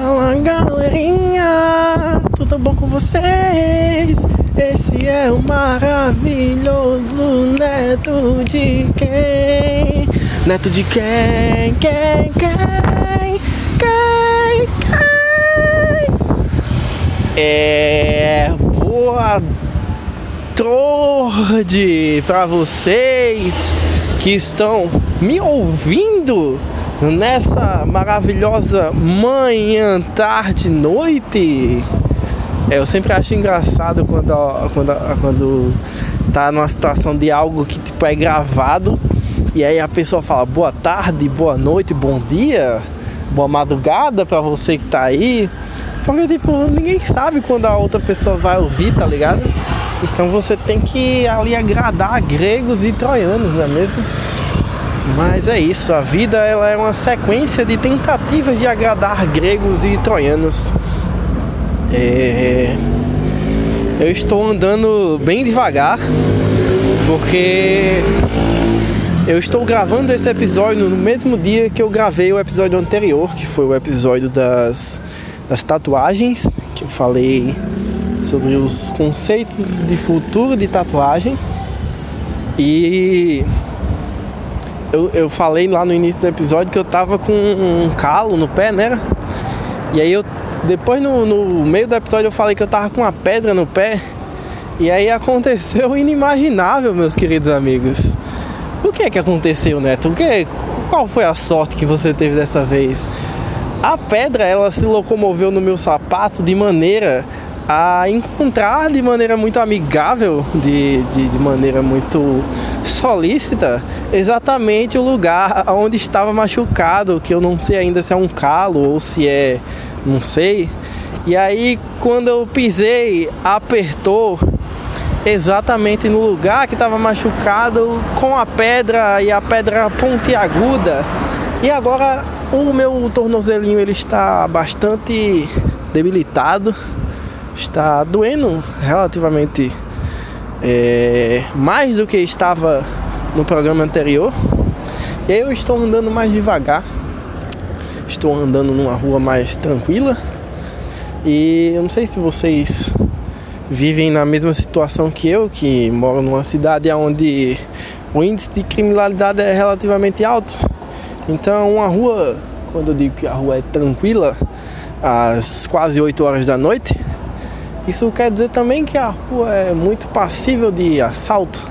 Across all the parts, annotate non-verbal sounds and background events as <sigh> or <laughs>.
Fala galerinha, tudo bom com vocês? Esse é o maravilhoso neto de quem? Neto de quem? Quem? Quem? Quem? Quem? É boa tarde para vocês que estão me ouvindo nessa maravilhosa manhã, tarde, noite. É, eu sempre acho engraçado quando, quando, quando tá numa situação de algo que tipo, é gravado e aí a pessoa fala boa tarde, boa noite, bom dia, boa madrugada para você que tá aí. Porque tipo, ninguém sabe quando a outra pessoa vai ouvir, tá ligado? Então você tem que ali agradar gregos e troianos, não é mesmo? Mas é isso, a vida ela é uma sequência de tentativas de agradar gregos e troianos. É... Eu estou andando bem devagar porque eu estou gravando esse episódio no mesmo dia que eu gravei o episódio anterior, que foi o episódio das, das tatuagens, que eu falei sobre os conceitos de futuro de tatuagem. E eu, eu falei lá no início do episódio que eu tava com um calo no pé, né? E aí eu depois no, no meio do episódio eu falei que eu tava com uma pedra no pé. E aí aconteceu o inimaginável, meus queridos amigos. O que é que aconteceu, Neto? O que, qual foi a sorte que você teve dessa vez? A pedra ela se locomoveu no meu sapato de maneira a encontrar de maneira muito amigável, de, de, de, maneira muito solícita, exatamente o lugar onde estava machucado, que eu não sei ainda se é um calo ou se é. não sei. E aí quando eu pisei, apertou exatamente no lugar que estava machucado com a pedra e a pedra pontiaguda. E agora o meu tornozelinho ele está bastante debilitado está doendo relativamente é, mais do que estava no programa anterior. E aí eu estou andando mais devagar, estou andando numa rua mais tranquila. E eu não sei se vocês vivem na mesma situação que eu, que moro numa cidade onde o índice de criminalidade é relativamente alto. Então, uma rua, quando eu digo que a rua é tranquila, às quase 8 horas da noite, isso quer dizer também que a rua é muito passível de assalto,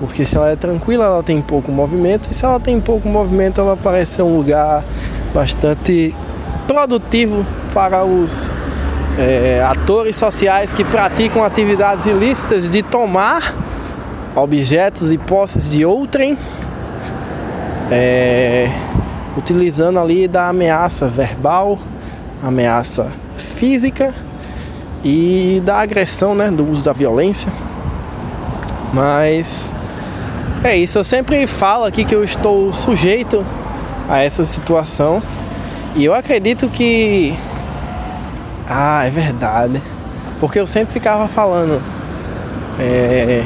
porque se ela é tranquila, ela tem pouco movimento, e se ela tem pouco movimento, ela parece ser um lugar bastante produtivo para os é, atores sociais que praticam atividades ilícitas de tomar objetos e posses de outrem, é, utilizando ali da ameaça verbal, ameaça física e da agressão, né, do uso da violência. Mas é isso, eu sempre falo aqui que eu estou sujeito a essa situação e eu acredito que ah, é verdade. Porque eu sempre ficava falando é,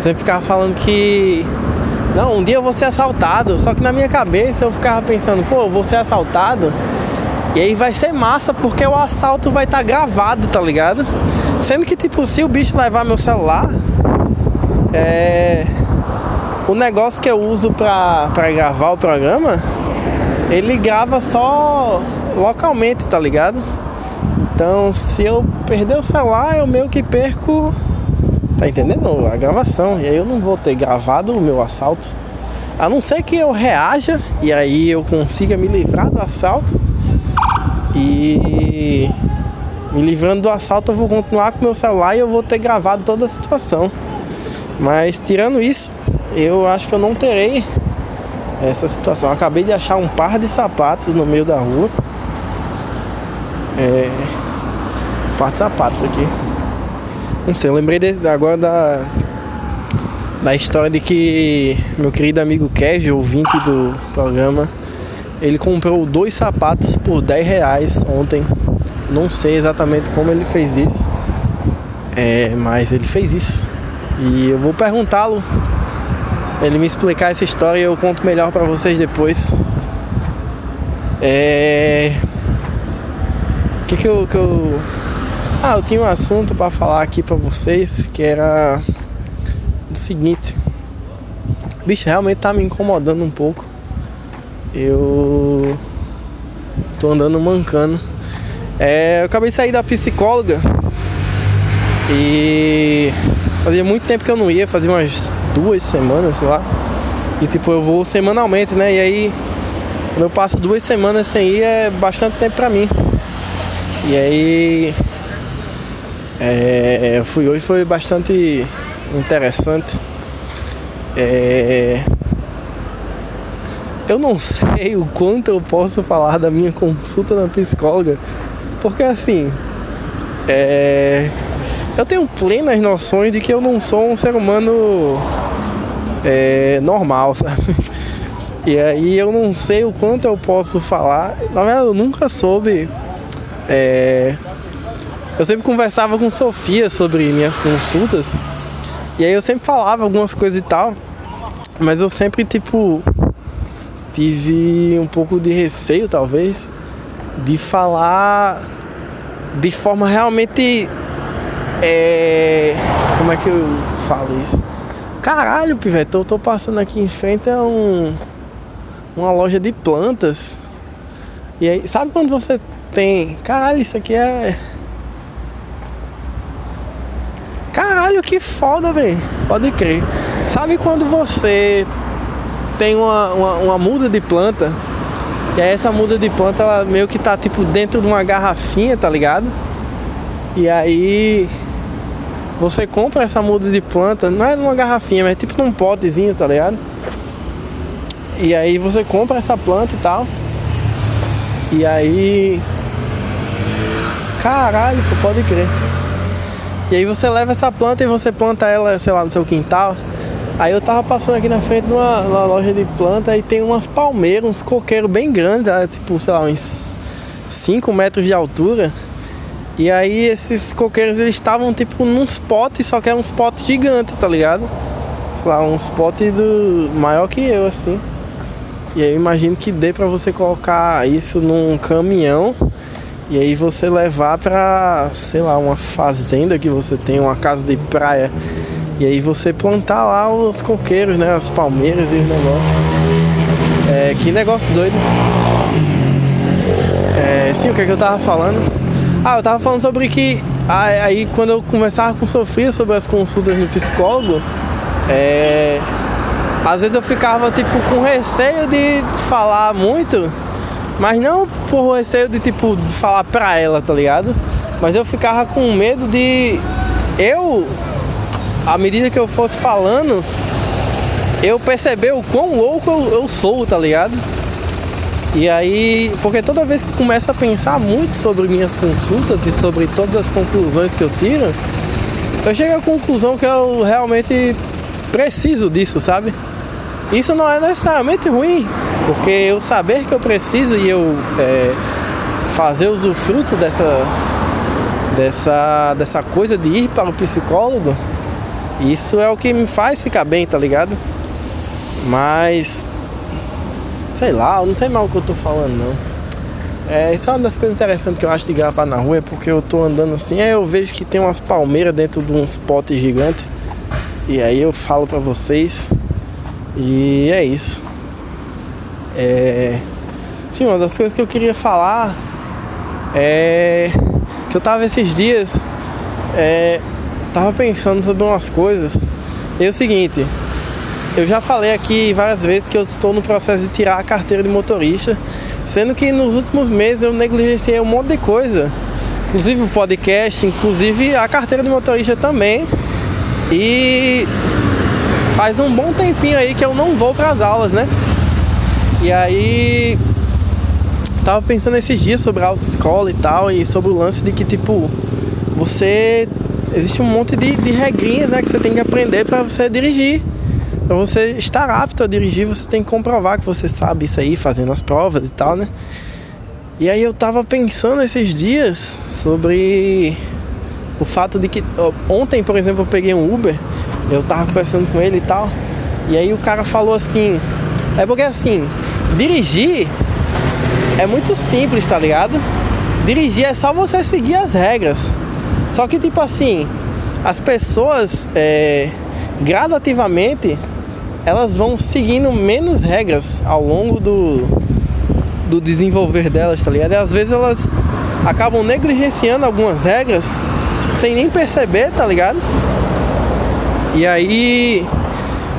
sempre ficava falando que não, um dia eu vou ser assaltado, só que na minha cabeça eu ficava pensando, pô, eu vou ser assaltado e aí vai ser massa porque o assalto vai estar tá gravado, tá ligado? Sendo que, tipo, se o bicho levar meu celular, é. O negócio que eu uso pra, pra gravar o programa, ele grava só localmente, tá ligado? Então, se eu perder o celular, eu meio que perco. Tá entendendo? A gravação. E aí eu não vou ter gravado o meu assalto. A não ser que eu reaja e aí eu consiga me livrar do assalto. E me livrando do assalto, eu vou continuar com meu celular e eu vou ter gravado toda a situação. Mas tirando isso, eu acho que eu não terei essa situação. Eu acabei de achar um par de sapatos no meio da rua. É. Um par de sapatos aqui. Não sei, eu lembrei desse, agora da. Da história de que meu querido amigo Kejo, ouvinte do programa, ele comprou dois sapatos por 10 reais ontem. Não sei exatamente como ele fez isso. É, mas ele fez isso. E eu vou perguntá-lo. Ele me explicar essa história e eu conto melhor para vocês depois. É... que que eu, que eu... Ah, eu tinha um assunto para falar aqui para vocês que era o seguinte. Bicho, realmente tá me incomodando um pouco. Eu tô andando mancando. É, eu acabei de sair da psicóloga e fazia muito tempo que eu não ia, fazia umas duas semanas, sei lá. E tipo, eu vou semanalmente, né? E aí quando eu passo duas semanas sem ir é bastante tempo pra mim. E aí é, eu fui hoje foi bastante interessante. É, eu não sei o quanto eu posso falar da minha consulta na psicóloga, porque assim, é, eu tenho plenas noções de que eu não sou um ser humano é, normal, <laughs> sabe? E aí eu não sei o quanto eu posso falar. Na verdade, eu nunca soube. É, eu sempre conversava com Sofia sobre minhas consultas. E aí eu sempre falava algumas coisas e tal. Mas eu sempre, tipo, tive um pouco de receio, talvez, de falar de forma realmente. É, como é que eu falo isso? Caralho, pivete, eu tô passando aqui em frente a um, uma loja de plantas. E aí, sabe quando você tem. Caralho, isso aqui é. Caralho, que foda, velho. Pode crer. Sabe quando você tem uma, uma, uma, muda de planta? E aí essa muda de planta ela meio que tá tipo dentro de uma garrafinha, tá ligado? E aí você compra essa muda de planta, não é numa garrafinha, mas é tipo num potezinho, tá ligado? E aí você compra essa planta e tal. E aí. Caralho, pode crer. E aí você leva essa planta e você planta ela, sei lá, no seu quintal. Aí eu tava passando aqui na frente de uma, loja de planta e tem umas palmeiras, uns coqueiros bem grandes, né? tipo, sei lá, uns 5 metros de altura. E aí esses coqueiros eles estavam tipo nos potes, só que é uns potes gigantes, tá ligado? Sei lá, uns potes do maior que eu assim. E aí eu imagino que dê para você colocar isso num caminhão e aí você levar pra, sei lá, uma fazenda que você tem, uma casa de praia. E aí você plantar lá os coqueiros, né? As palmeiras e os negócios. É, que negócio doido. É, sim, o que, é que eu tava falando? Ah, eu tava falando sobre que aí quando eu conversava com Sofia sobre as consultas no psicólogo, é, às vezes eu ficava tipo com receio de falar muito, mas não por receio de tipo falar pra ela, tá ligado? Mas eu ficava com medo de eu, à medida que eu fosse falando, eu perceber o quão louco eu, eu sou, tá ligado? E aí, porque toda vez que eu começo a pensar muito sobre minhas consultas e sobre todas as conclusões que eu tiro, eu chego à conclusão que eu realmente preciso disso, sabe? Isso não é necessariamente ruim, porque eu saber que eu preciso e eu é, fazer usufruto dessa, dessa, dessa coisa de ir para o psicólogo, isso é o que me faz ficar bem, tá ligado? Mas sei lá, eu não sei mal o que eu tô falando não. É, isso é uma das coisas interessantes que eu acho de gravar na rua, é porque eu tô andando assim, aí eu vejo que tem umas palmeiras dentro de uns potes gigantes. E aí eu falo pra vocês. E é isso. É. Sim, uma das coisas que eu queria falar é que eu tava esses dias. É, tava pensando sobre umas coisas. E é o seguinte, eu já falei aqui várias vezes que eu estou no processo de tirar a carteira de motorista, sendo que nos últimos meses eu negligenciei um monte de coisa, inclusive o podcast, inclusive a carteira de motorista também. E faz um bom tempinho aí que eu não vou para as aulas, né? E aí tava pensando esses dias sobre a autoescola e tal, e sobre o lance de que tipo você existe um monte de, de regrinhas né, que você tem que aprender para você dirigir. Para você estar apto a dirigir, você tem que comprovar que você sabe isso aí, fazendo as provas e tal, né? E aí eu tava pensando esses dias sobre o fato de que ontem, por exemplo, eu peguei um Uber, eu tava conversando com ele e tal, e aí o cara falou assim, é porque assim, dirigir é muito simples, tá ligado? dirigir é só você seguir as regras. Só que tipo assim, as pessoas é, gradativamente elas vão seguindo menos regras ao longo do, do desenvolver delas, tá ligado? E às vezes elas acabam negligenciando algumas regras sem nem perceber, tá ligado? E aí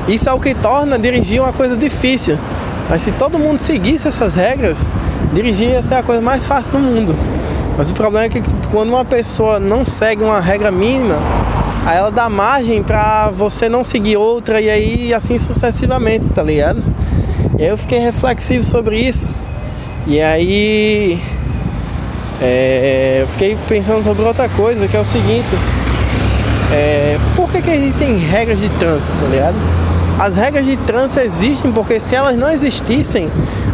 isso é o que torna dirigir uma coisa difícil. Mas se todo mundo seguisse essas regras, dirigir ia ser a coisa mais fácil do mundo. Mas o problema é que tipo, quando uma pessoa não segue uma regra mínima, aí ela dá margem pra você não seguir outra e aí assim sucessivamente, tá ligado? E aí eu fiquei reflexivo sobre isso. E aí é, eu fiquei pensando sobre outra coisa, que é o seguinte. É, por que, que existem regras de trânsito, tá ligado? As regras de trânsito existem porque se elas não existissem,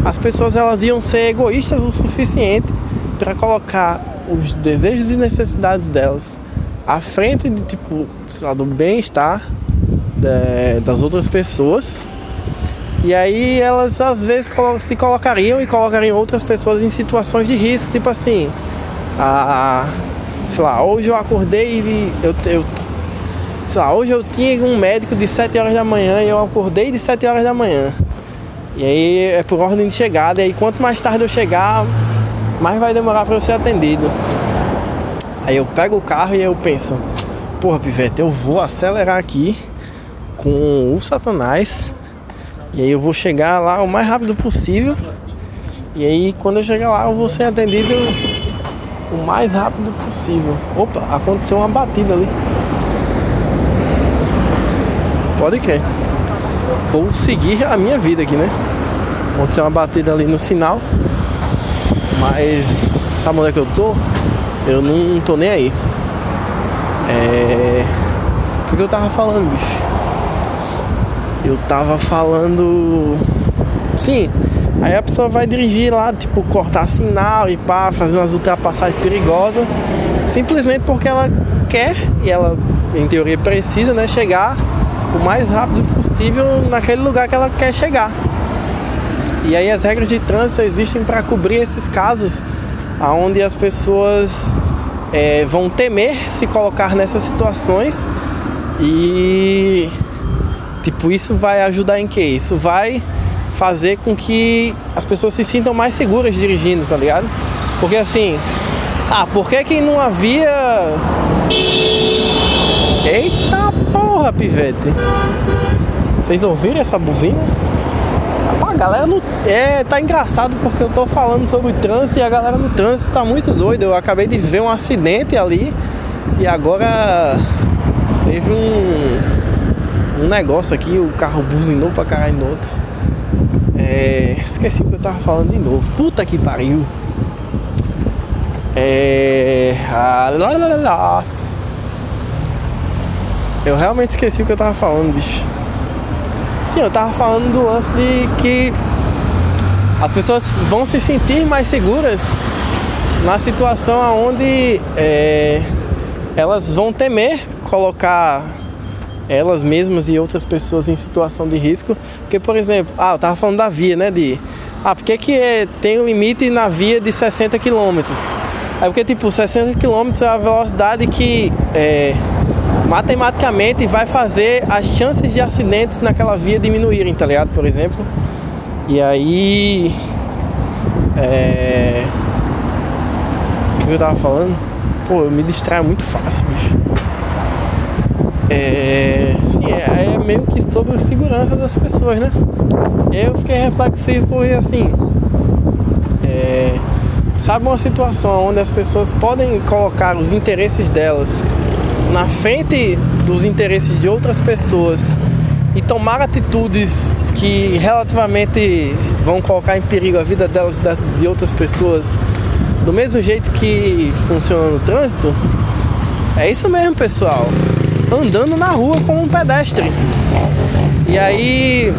as pessoas elas iam ser egoístas o suficiente para colocar os desejos e necessidades delas à frente de tipo lá, do bem-estar das outras pessoas. E aí elas às vezes se colocariam e colocariam outras pessoas em situações de risco, tipo assim, a, sei lá, hoje eu acordei e eu, eu sei lá, hoje eu tinha um médico de 7 horas da manhã e eu acordei de 7 horas da manhã. E aí é por ordem de chegada, e aí quanto mais tarde eu chegar, mais vai demorar para ser atendido. Aí eu pego o carro e eu penso, porra, pivete, eu vou acelerar aqui com o Satanás. E aí eu vou chegar lá o mais rápido possível. E aí quando eu chegar lá eu vou ser atendido o mais rápido possível. Opa, aconteceu uma batida ali. Pode crer. Vou seguir a minha vida aqui, né? Aconteceu uma batida ali no sinal. Mas sabe onde é que eu tô? Eu não tô nem aí. É. O que eu tava falando, bicho? Eu tava falando. Sim, aí a pessoa vai dirigir lá, tipo, cortar sinal e pá, fazer umas ultrapassagens perigosas. Simplesmente porque ela quer e ela, em teoria, precisa, né? Chegar o mais rápido possível naquele lugar que ela quer chegar. E aí as regras de trânsito existem para cobrir esses casos onde as pessoas é, vão temer se colocar nessas situações e tipo isso vai ajudar em que? Isso vai fazer com que as pessoas se sintam mais seguras dirigindo, tá ligado? Porque assim, ah, por que que não havia Eita porra, pivete. Vocês ouviram essa buzina? A galera. É, tá engraçado porque eu tô falando sobre trânsito e a galera no trânsito tá muito doida. Eu acabei de ver um acidente ali e agora teve um, um negócio aqui, o carro buzinou pra caralho no outro. É, esqueci o que eu tava falando de novo. Puta que pariu. É. Ah, lá, lá, lá. Eu realmente esqueci o que eu tava falando, bicho. Sim, eu tava falando do lance de que as pessoas vão se sentir mais seguras na situação onde é, elas vão temer colocar elas mesmas e outras pessoas em situação de risco. Porque, por exemplo, ah, eu tava falando da via, né? De ah, por que, que é, tem um limite na via de 60 km? É porque, tipo, 60 km é a velocidade que é, matematicamente vai fazer as chances de acidentes naquela via diminuírem, tá ligado? Por exemplo. E aí. É. O que eu tava falando? Pô, eu me distraio muito fácil, bicho. É. Assim, é, é meio que sobre a segurança das pessoas, né? Eu fiquei reflexivo porque assim. É, sabe uma situação onde as pessoas podem colocar os interesses delas na frente dos interesses de outras pessoas e tomar atitudes que relativamente vão colocar em perigo a vida delas e de outras pessoas, do mesmo jeito que funciona no trânsito, é isso mesmo, pessoal. Andando na rua como um pedestre. E aí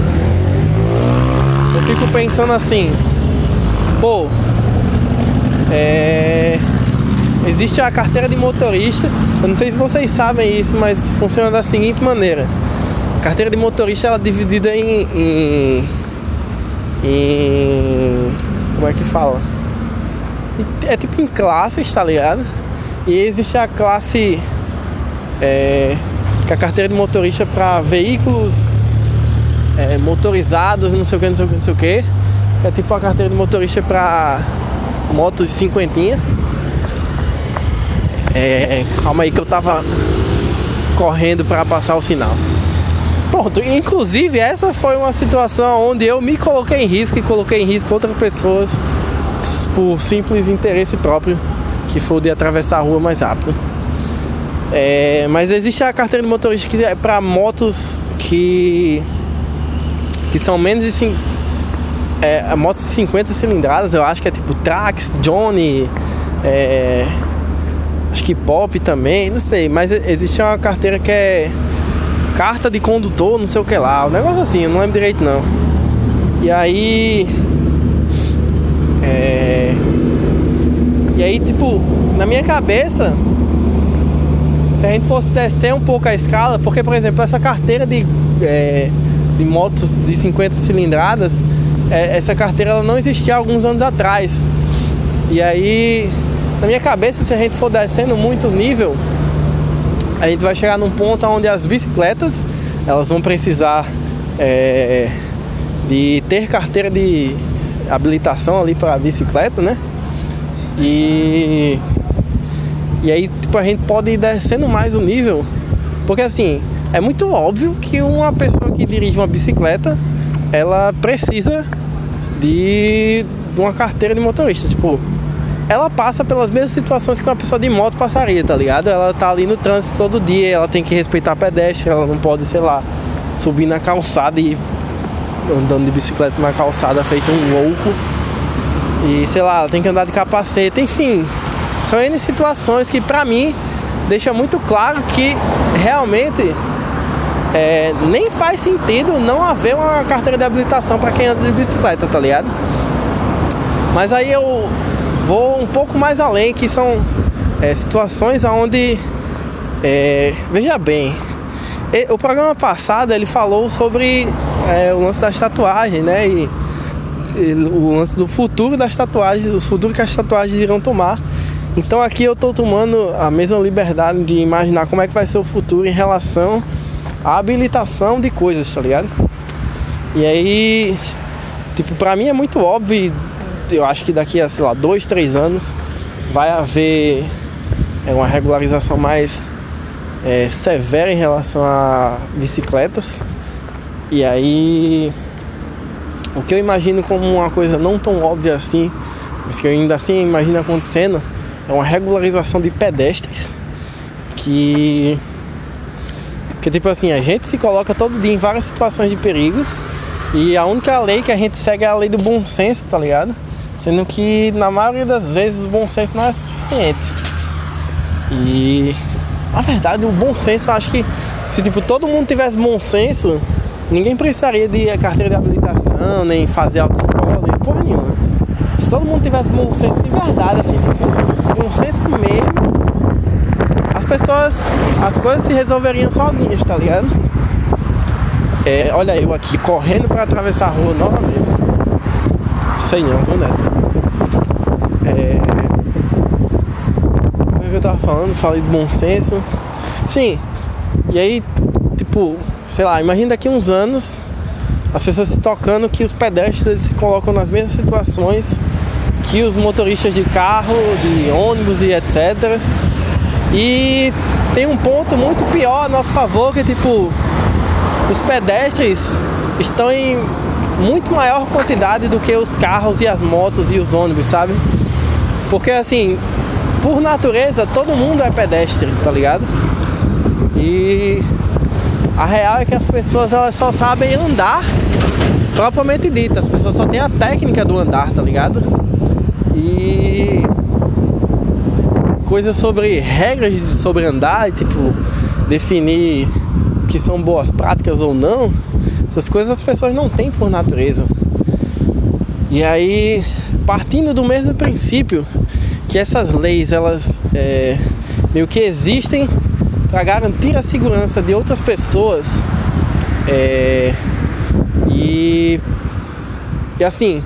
eu fico pensando assim, pô, é Existe a carteira de motorista, eu não sei se vocês sabem isso, mas funciona da seguinte maneira. A carteira de motorista ela é dividida em, em, em como é que fala? é tipo em classes, tá ligado? E existe a classe é, que é a carteira de motorista para veículos é, motorizados, não sei o que, não sei o que, não sei o que. É tipo a carteira de motorista para motos cinquentinha. É, calma aí que eu tava correndo para passar o sinal. Pronto, inclusive essa foi uma situação onde eu me coloquei em risco e coloquei em risco outras pessoas por simples interesse próprio, que foi o de atravessar a rua mais rápido. É, mas existe a carteira de motorista que é para motos que que são menos de 5 é, motos de 50 cilindradas, eu acho que é tipo Trax, Johnny, é, acho que Pop também, não sei, mas existe uma carteira que é carta de condutor, não sei o que lá, um negócio assim, eu não lembro direito não. E aí. É. E aí, tipo, na minha cabeça, se a gente fosse descer um pouco a escala, porque, por exemplo, essa carteira de, é, de motos de 50 cilindradas, é, essa carteira ela não existia alguns anos atrás. E aí, na minha cabeça, se a gente for descendo muito nível, a gente vai chegar num ponto onde as bicicletas elas vão precisar é, de ter carteira de habilitação ali para bicicleta, né? E e aí tipo, a gente pode ir descendo mais o nível, porque assim é muito óbvio que uma pessoa que dirige uma bicicleta ela precisa de, de uma carteira de motorista, tipo ela passa pelas mesmas situações que uma pessoa de moto passaria, tá ligado? Ela tá ali no trânsito todo dia, ela tem que respeitar pedestre, ela não pode, sei lá, subir na calçada e andando de bicicleta na calçada feito um louco. E sei lá, ela tem que andar de capacete, enfim. São N situações que pra mim deixa muito claro que realmente é, nem faz sentido não haver uma carteira de habilitação para quem anda de bicicleta, tá ligado? Mas aí eu vou um pouco mais além, que são é, situações onde, é, veja bem, o programa passado ele falou sobre é, o lance das tatuagens, né? E, e, o lance do futuro das tatuagens, o futuro que as tatuagens irão tomar. Então aqui eu estou tomando a mesma liberdade de imaginar como é que vai ser o futuro em relação à habilitação de coisas, tá ligado? E aí, tipo, pra mim é muito óbvio eu acho que daqui a, sei lá, dois, três anos vai haver é, uma regularização mais é, severa em relação a bicicletas. E aí o que eu imagino como uma coisa não tão óbvia assim, mas que eu ainda assim imagino acontecendo, é uma regularização de pedestres que que tipo assim, a gente se coloca todo dia em várias situações de perigo e a única lei que a gente segue é a lei do bom senso, tá ligado? Sendo que na maioria das vezes o bom senso não é suficiente. E na verdade o bom senso eu acho que se tipo todo mundo tivesse bom senso, ninguém precisaria de carteira de habilitação, nem fazer autoescola, nem porra nenhuma. Se todo mundo tivesse bom senso de verdade, assim, tipo, bom senso mesmo, as pessoas, as coisas se resolveriam sozinhas, tá ligado? É, olha eu aqui correndo para atravessar a rua novamente. Sei não, viu, Neto? É... O que eu tava falando? Falei de bom senso. Sim. E aí, tipo, sei lá, imagina daqui uns anos as pessoas se tocando que os pedestres se colocam nas mesmas situações que os motoristas de carro, de ônibus e etc. E tem um ponto muito pior a nosso favor que tipo os pedestres estão em muito maior quantidade do que os carros e as motos e os ônibus, sabe? Porque assim, por natureza, todo mundo é pedestre, tá ligado? E a real é que as pessoas elas só sabem andar propriamente dita, as pessoas só têm a técnica do andar, tá ligado? E coisas sobre regras sobre andar, tipo definir o que são boas práticas ou não, essas coisas as pessoas não têm por natureza. E aí, partindo do mesmo princípio que essas leis elas é, meio que existem para garantir a segurança de outras pessoas é, e, e assim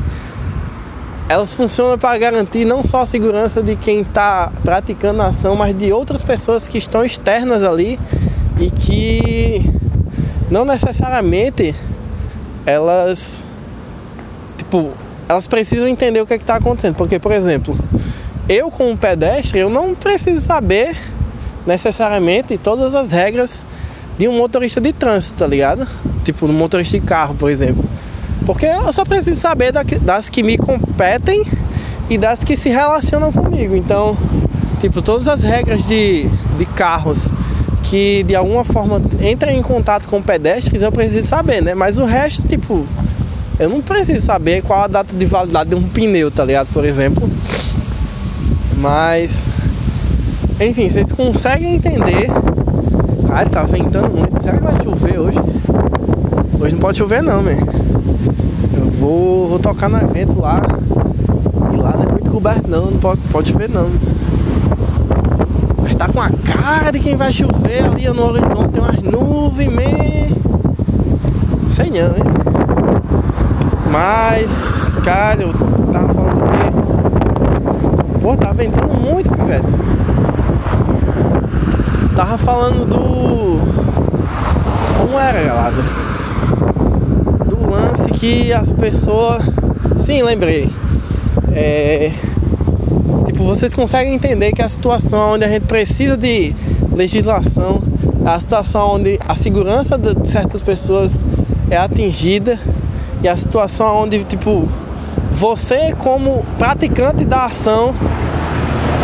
elas funcionam para garantir não só a segurança de quem está praticando a ação, mas de outras pessoas que estão externas ali e que não necessariamente elas tipo elas precisam entender o que é está acontecendo. Porque por exemplo eu como pedestre eu não preciso saber necessariamente todas as regras de um motorista de trânsito tá ligado tipo um motorista de carro por exemplo porque eu só preciso saber das que me competem e das que se relacionam comigo. Então, tipo, todas as regras de, de carros que de alguma forma entram em contato com pedestres, eu preciso saber, né? Mas o resto, tipo, eu não preciso saber qual a data de validade de um pneu, tá ligado? Por exemplo. Mas, enfim, vocês conseguem entender. Cara, tá ventando muito. Será que vai chover hoje? Hoje não pode chover, não, man. Eu vou, vou tocar no evento lá. E lá não é muito coberto não, não pode, pode chover não. Mas tá com a cara de quem vai chover ali no horizonte, tem umas nuvens meio. Sei não, hein? Mas, cara, eu tava falando o quê? Pô, tá ventando muito, pivete. Tava falando do. Como era, galera? lance que as pessoas. Sim, lembrei. É... Tipo, vocês conseguem entender que a situação onde a gente precisa de legislação, a situação onde a segurança de certas pessoas é atingida e a situação onde, tipo, você como praticante da ação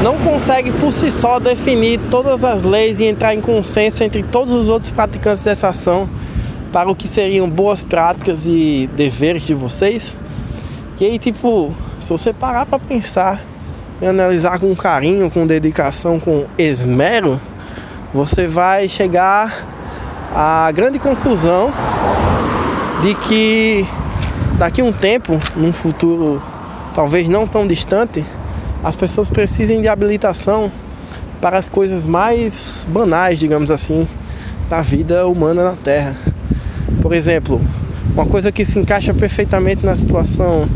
não consegue por si só definir todas as leis e entrar em consenso entre todos os outros praticantes dessa ação para o que seriam boas práticas e deveres de vocês. E aí, tipo, se você parar para pensar e analisar com carinho, com dedicação, com esmero, você vai chegar à grande conclusão de que daqui a um tempo, num futuro talvez não tão distante, as pessoas precisem de habilitação para as coisas mais banais, digamos assim, da vida humana na Terra. Por exemplo, uma coisa que se encaixa perfeitamente na situação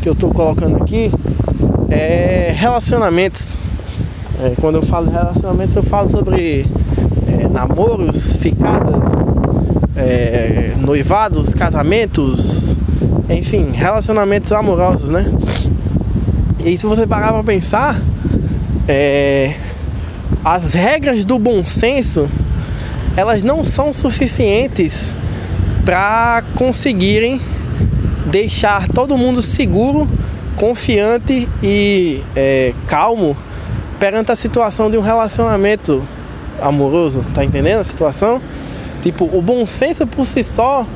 que eu estou colocando aqui é relacionamentos. É, quando eu falo relacionamentos, eu falo sobre é, namoros, ficadas, é, noivados, casamentos, enfim, relacionamentos amorosos, né? E se você parar para pensar, é, as regras do bom senso elas não são suficientes para conseguirem deixar todo mundo seguro, confiante e é, calmo perante a situação de um relacionamento amoroso, tá entendendo a situação? Tipo, o bom senso por si só,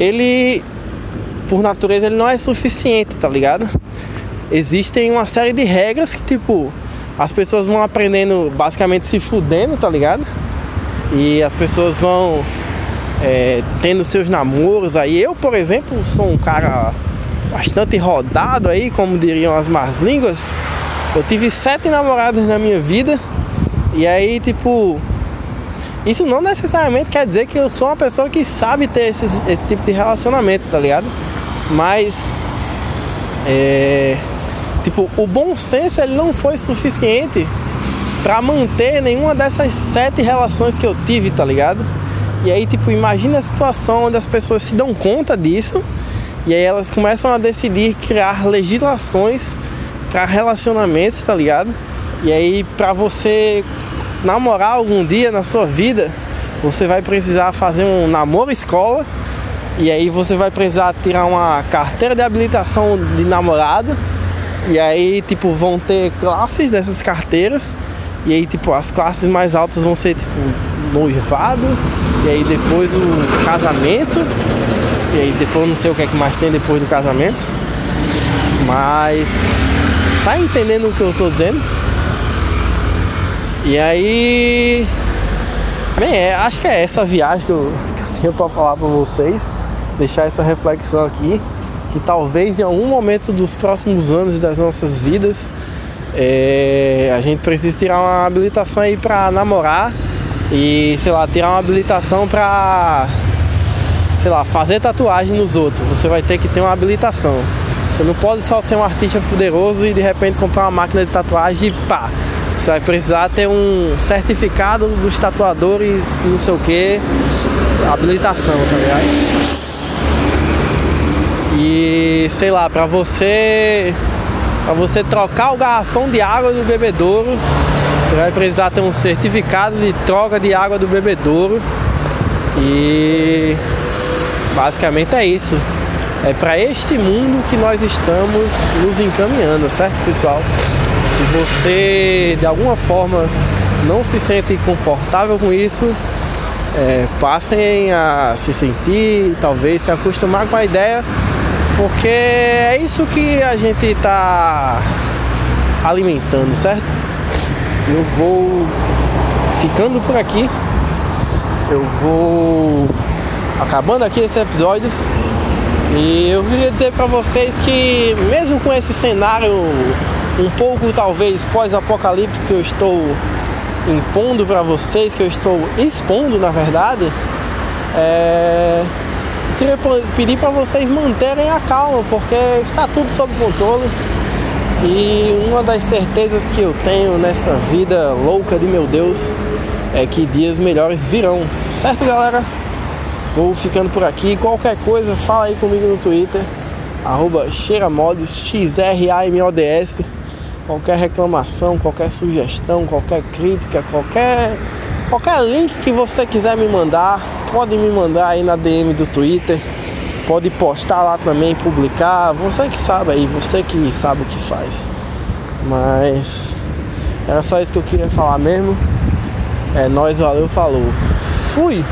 ele, por natureza, ele não é suficiente, tá ligado? Existem uma série de regras que, tipo, as pessoas vão aprendendo basicamente se fudendo, tá ligado? E as pessoas vão é, tendo seus namoros aí. Eu, por exemplo, sou um cara bastante rodado aí, como diriam as más línguas. Eu tive sete namoradas na minha vida. E aí, tipo, isso não necessariamente quer dizer que eu sou uma pessoa que sabe ter esses, esse tipo de relacionamento, tá ligado? Mas, é, tipo, o bom senso ele não foi suficiente para manter nenhuma dessas sete relações que eu tive, tá ligado? E aí, tipo, imagina a situação onde as pessoas se dão conta disso e aí elas começam a decidir criar legislações para relacionamentos, tá ligado? E aí, para você namorar algum dia na sua vida, você vai precisar fazer um namoro escola e aí você vai precisar tirar uma carteira de habilitação de namorado. E aí, tipo, vão ter classes dessas carteiras. E aí, tipo, as classes mais altas vão ser, tipo, noivado, e aí depois o casamento, e aí depois não sei o que é que mais tem depois do casamento. Mas tá entendendo o que eu tô dizendo? E aí. Bem, é, acho que é essa viagem que eu, que eu tenho para falar para vocês. Deixar essa reflexão aqui. Que talvez em algum momento dos próximos anos das nossas vidas é, a gente precise tirar uma habilitação aí para namorar e, sei lá, tirar uma habilitação pra, sei lá, fazer tatuagem nos outros. Você vai ter que ter uma habilitação. Você não pode só ser um artista poderoso e de repente comprar uma máquina de tatuagem e pá. Você vai precisar ter um certificado dos tatuadores, não sei o que, habilitação, tá ligado? E sei lá, pra você. Pra você trocar o garrafão de água do bebedouro, você vai precisar ter um certificado de troca de água do bebedouro. E basicamente é isso. É para este mundo que nós estamos nos encaminhando, certo, pessoal? Se você de alguma forma não se sente confortável com isso, é, passem a se sentir, talvez se acostumar com a ideia, porque é isso que a gente está alimentando, certo? Eu vou ficando por aqui. Eu vou acabando aqui esse episódio. E eu queria dizer para vocês que mesmo com esse cenário um pouco talvez pós-apocalíptico que eu estou impondo para vocês, que eu estou expondo na verdade, é... queria pedir para vocês manterem a calma, porque está tudo sob controle. E uma das certezas que eu tenho nessa vida louca de meu Deus é que dias melhores virão, certo galera? Vou ficando por aqui. Qualquer coisa, fala aí comigo no Twitter. Arroba Cheiramods, X-R-A-M-O-D-S. Qualquer reclamação, qualquer sugestão, qualquer crítica, qualquer, qualquer link que você quiser me mandar, pode me mandar aí na DM do Twitter. Pode postar lá também, publicar. Você que sabe aí, você que sabe o que faz. Mas era só isso que eu queria falar mesmo. É nóis, valeu, falou. Fui!